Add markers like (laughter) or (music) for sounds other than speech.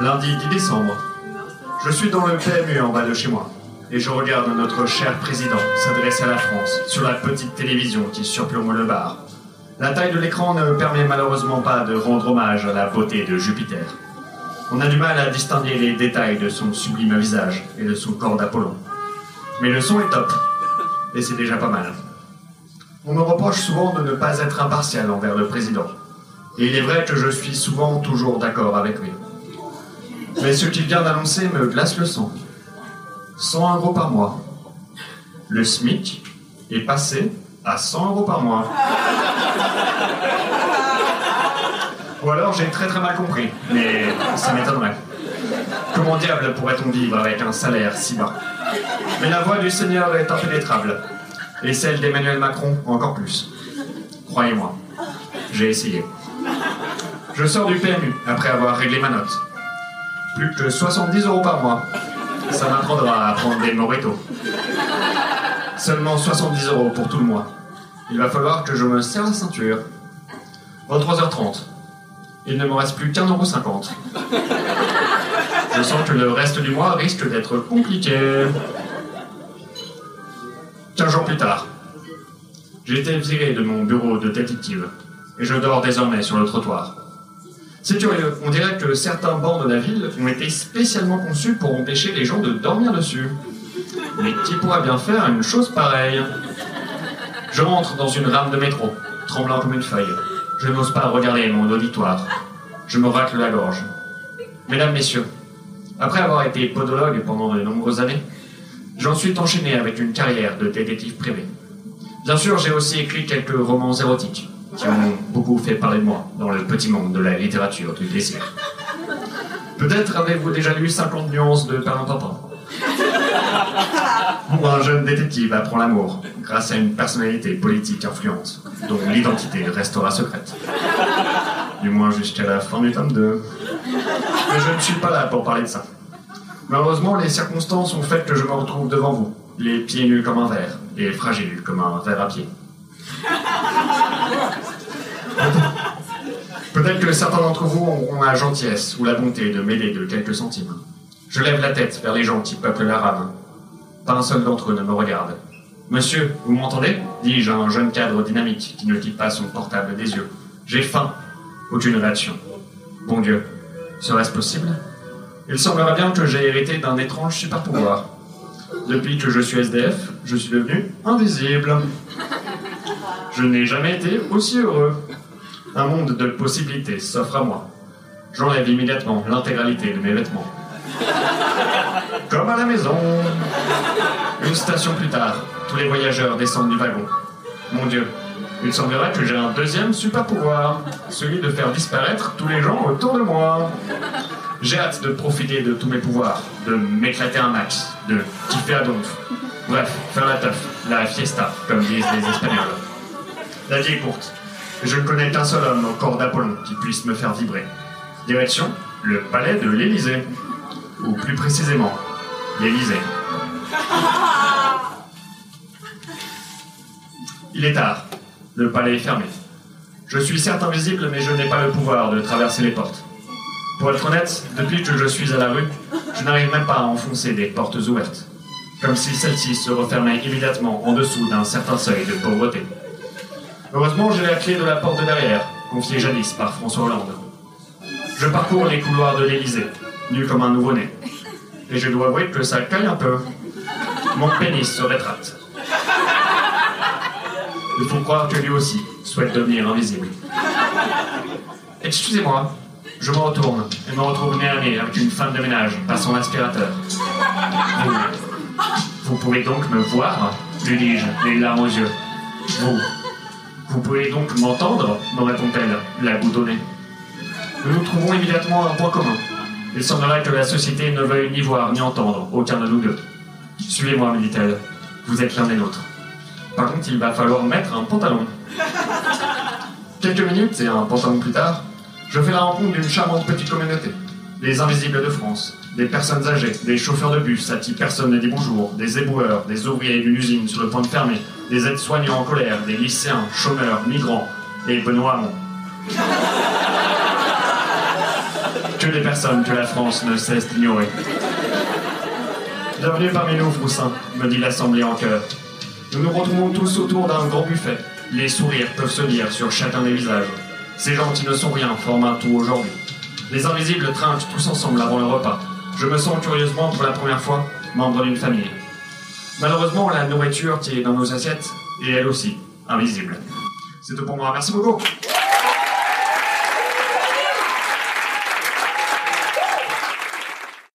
Lundi 10 décembre. Je suis dans le PMU en bas de chez moi. Et je regarde notre cher président s'adresser à la France sur la petite télévision qui surplombe le bar. La taille de l'écran ne permet malheureusement pas de rendre hommage à la beauté de Jupiter. On a du mal à distinguer les détails de son sublime visage et de son corps d'Apollon. Mais le son est top. Et c'est déjà pas mal. On me reproche souvent de ne pas être impartial envers le président. Et il est vrai que je suis souvent toujours d'accord avec lui. Mais ce qu'il vient d'annoncer me glace le sang. 101 euros par mois. Le SMIC est passé à 100 euros par mois. Ou alors j'ai très très mal compris, mais ça m'étonnerait. Comment diable pourrait-on vivre avec un salaire si bas? Mais la voix du Seigneur est impénétrable, et celle d'Emmanuel Macron encore plus. Croyez-moi, j'ai essayé. Je sors du PMU après avoir réglé ma note. Plus que 70 euros par mois. Ça m'apprendra à prendre des mojitos. Seulement 70 euros pour tout le mois. Il va falloir que je me serre la ceinture. 23h30. Il ne me reste plus qu'un euro cinquante. Je sens que le reste du mois risque d'être compliqué. 15 jours plus tard. J'ai été viré de mon bureau de détective et je dors désormais sur le trottoir. C'est curieux, on dirait que certains bancs de la ville ont été spécialement conçus pour empêcher les gens de dormir dessus. Mais qui pourrait bien faire une chose pareille? Je rentre dans une rame de métro, tremblant comme une feuille. Je n'ose pas regarder mon auditoire. Je me racle la gorge. Mesdames, Messieurs, après avoir été podologue pendant de nombreuses années, j'en suis enchaîné avec une carrière de détective privé. Bien sûr, j'ai aussi écrit quelques romans érotiques qui ont beaucoup fait parler de moi dans le petit monde de la littérature du désir. Peut-être avez-vous déjà lu 50 nuances de Perlin-Papin Où un jeune détective apprend l'amour grâce à une personnalité politique influente dont l'identité restera secrète. Du moins jusqu'à la fin du tome 2. Mais je ne suis pas là pour parler de ça. Malheureusement, les circonstances ont fait que je me retrouve devant vous, les pieds nus comme un verre, et fragile comme un verre à pied. Peut-être que certains d'entre vous auront la gentillesse ou la bonté de m'aider de quelques centimes. Je lève la tête vers les gens qui peuplent la rame. Pas un seul d'entre eux ne me regarde. Monsieur, vous m'entendez? dis-je à un jeune cadre dynamique qui ne quitte pas son portable des yeux. J'ai faim. Aucune réaction. Bon Dieu, serait-ce possible? Il semblerait bien que j'ai hérité d'un étrange super pouvoir. Depuis que je suis SDF, je suis devenu invisible. Je n'ai jamais été aussi heureux. Un monde de possibilités s'offre à moi. J'enlève immédiatement l'intégralité de mes vêtements. (laughs) Comme à la maison. Une station plus tard, tous les voyageurs descendent du wagon. Mon Dieu, il semblerait que j'ai un deuxième super pouvoir, celui de faire disparaître tous les gens autour de moi. J'ai hâte de profiter de tous mes pouvoirs, de m'éclater un max, de kiffer à donf. Bref, faire la teuf, la fiesta, comme disent les Espagnols. La vie est courte. Je ne connais qu'un seul homme au corps d'Apollon qui puisse me faire vibrer. Direction, le palais de l'Élysée. Ou plus précisément, l'Élysée. Il est tard. Le palais est fermé. Je suis certes invisible, mais je n'ai pas le pouvoir de traverser les portes. Pour être honnête, depuis que je suis à la rue, je n'arrive même pas à enfoncer des portes ouvertes. Comme si celles-ci se refermaient immédiatement en dessous d'un certain seuil de pauvreté. Heureusement, j'ai la clé de la porte de derrière, confiée jadis par François Hollande. Je parcours les couloirs de l'Élysée, nu comme un nouveau-né. Et je dois avouer que ça caille un peu. Mon pénis se rétracte. Il faut croire que lui aussi souhaite devenir invisible. Excusez-moi, je me retourne et me retrouve nez à nez avec une femme de ménage passant l'aspirateur. Vous, vous pouvez donc me voir lui dis-je, les larmes aux yeux. Vous, vous pouvez donc m'entendre me répond-elle, la boutonnée. Nous nous trouvons immédiatement un point commun. Il semblerait que la société ne veuille ni voir ni entendre aucun de nous deux. Suivez-moi, me dit-elle. Vous êtes l'un des nôtres. Par contre, il va falloir mettre un pantalon. (laughs) Quelques minutes et un pantalon plus tard, je fais la rencontre d'une charmante petite communauté. Les Invisibles de France, des personnes âgées, des chauffeurs de bus à qui personne ne dit bonjour, des éboueurs, des ouvriers d'une usine sur le point de fermer, des aides-soignants en colère, des lycéens, chômeurs, migrants et Benoît Hamon. que des personnes que la France ne cesse d'ignorer. Bienvenue parmi nous, Froussin, me dit l'Assemblée en chœur. Nous nous retrouvons tous autour d'un grand buffet. Les sourires peuvent se lire sur chacun des visages. Ces gens qui ne sont rien forment un tout aujourd'hui. Les invisibles trinquent tous ensemble avant le repas. Je me sens curieusement pour la première fois membre d'une famille. Malheureusement, la nourriture qui est dans nos assiettes est elle aussi invisible. C'est tout pour moi. Merci beaucoup.